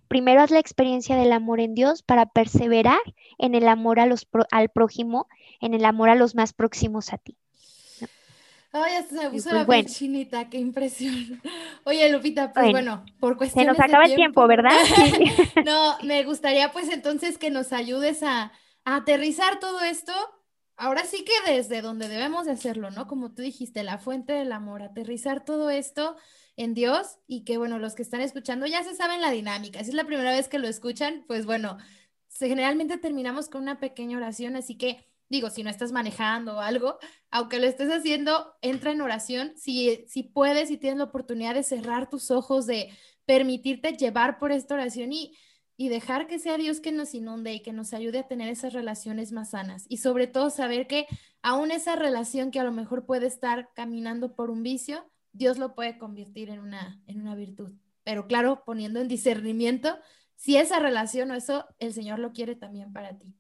primero haz la experiencia del amor en Dios para perseverar en el amor a los al prójimo, en el amor a los más próximos a ti. Ay, hasta se me puso la pues, chinita, qué impresión. Oye, Lupita, pues bueno, por cuestiones Se nos acaba el tiempo, ¿verdad? no, me gustaría pues entonces que nos ayudes a, a aterrizar todo esto ahora sí que desde donde debemos de hacerlo, ¿no? Como tú dijiste, la fuente del amor, aterrizar todo esto en Dios y que, bueno, los que están escuchando ya se saben la dinámica. Si es la primera vez que lo escuchan, pues bueno, generalmente terminamos con una pequeña oración, así que digo, si no estás manejando o algo, aunque lo estés haciendo, entra en oración. Si, si puedes y tienes la oportunidad de cerrar tus ojos, de permitirte llevar por esta oración y y dejar que sea Dios que nos inunde y que nos ayude a tener esas relaciones más sanas. Y sobre todo saber que aún esa relación que a lo mejor puede estar caminando por un vicio, Dios lo puede convertir en una, en una virtud. Pero claro, poniendo en discernimiento si esa relación o eso el Señor lo quiere también para ti.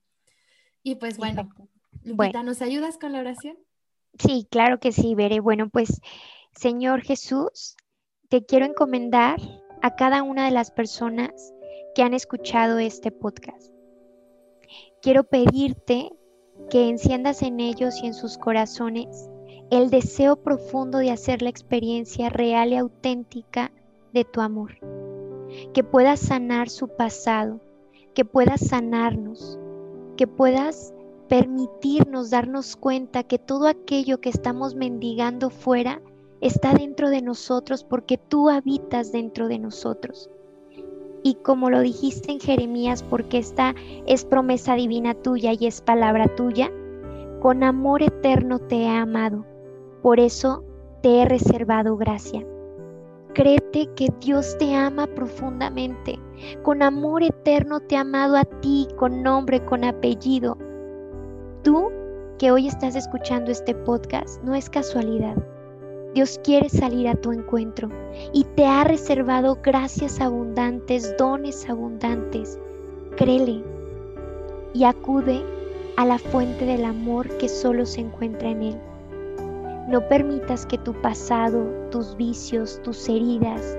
Y pues bueno, Lupita, ¿nos ayudas con la oración? Sí, claro que sí, Veré. Bueno, pues Señor Jesús, te quiero encomendar a cada una de las personas que han escuchado este podcast. Quiero pedirte que enciendas en ellos y en sus corazones el deseo profundo de hacer la experiencia real y auténtica de tu amor. Que puedas sanar su pasado, que puedas sanarnos, que puedas permitirnos darnos cuenta que todo aquello que estamos mendigando fuera está dentro de nosotros porque tú habitas dentro de nosotros y como lo dijiste en Jeremías, porque esta es promesa divina tuya y es palabra tuya, con amor eterno te he amado, por eso te he reservado gracia. Créete que Dios te ama profundamente, con amor eterno te ha amado a ti, con nombre, con apellido. Tú que hoy estás escuchando este podcast no es casualidad Dios quiere salir a tu encuentro y te ha reservado gracias abundantes, dones abundantes. Créele y acude a la fuente del amor que solo se encuentra en Él. No permitas que tu pasado, tus vicios, tus heridas,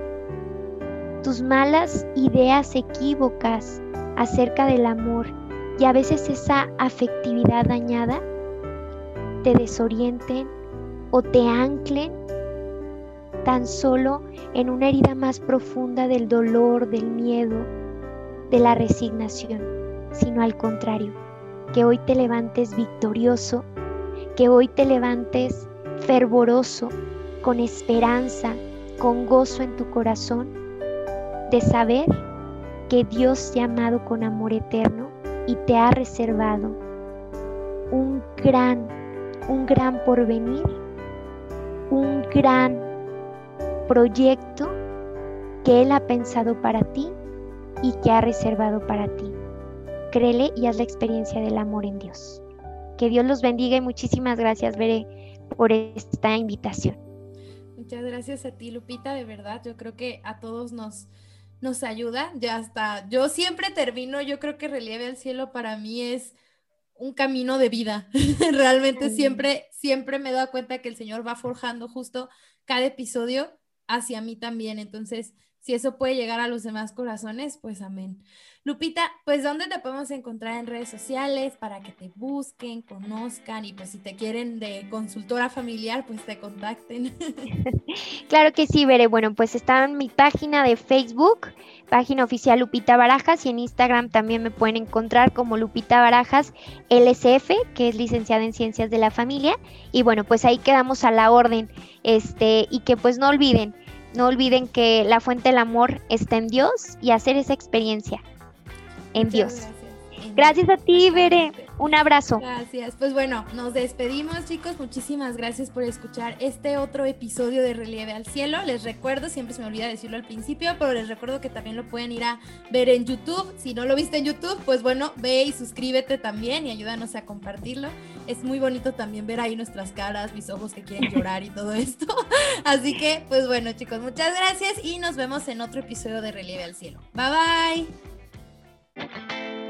tus malas ideas equívocas acerca del amor y a veces esa afectividad dañada te desorienten o te anclen tan solo en una herida más profunda del dolor, del miedo, de la resignación, sino al contrario, que hoy te levantes victorioso, que hoy te levantes fervoroso, con esperanza, con gozo en tu corazón, de saber que Dios te ha amado con amor eterno y te ha reservado un gran, un gran porvenir, un gran proyecto que Él ha pensado para ti y que ha reservado para ti. Créele y haz la experiencia del amor en Dios. Que Dios los bendiga y muchísimas gracias, Veré, por esta invitación. Muchas gracias a ti, Lupita, de verdad. Yo creo que a todos nos, nos ayuda. Ya hasta, yo siempre termino, yo creo que Relieve al Cielo para mí es un camino de vida. Realmente siempre, siempre me doy cuenta que el Señor va forjando justo cada episodio hacia mí también. Entonces, si eso puede llegar a los demás corazones, pues amén. Lupita, pues ¿dónde te podemos encontrar en redes sociales para que te busquen, conozcan y pues si te quieren de consultora familiar, pues te contacten? claro que sí, Veré. Bueno, pues está en mi página de Facebook, página oficial Lupita Barajas y en Instagram también me pueden encontrar como Lupita Barajas LSF, que es licenciada en Ciencias de la Familia. Y bueno, pues ahí quedamos a la orden. Este, y que pues no olviden, no olviden que la fuente del amor está en Dios y hacer esa experiencia en Dios. Gracias a ti, Bere. Un abrazo. Gracias. Pues bueno, nos despedimos, chicos. Muchísimas gracias por escuchar este otro episodio de Relieve al Cielo. Les recuerdo, siempre se me olvida decirlo al principio, pero les recuerdo que también lo pueden ir a ver en YouTube. Si no lo viste en YouTube, pues bueno, ve y suscríbete también y ayúdanos a compartirlo. Es muy bonito también ver ahí nuestras caras, mis ojos que quieren llorar y todo esto. Así que, pues bueno, chicos, muchas gracias y nos vemos en otro episodio de Relieve al Cielo. Bye bye.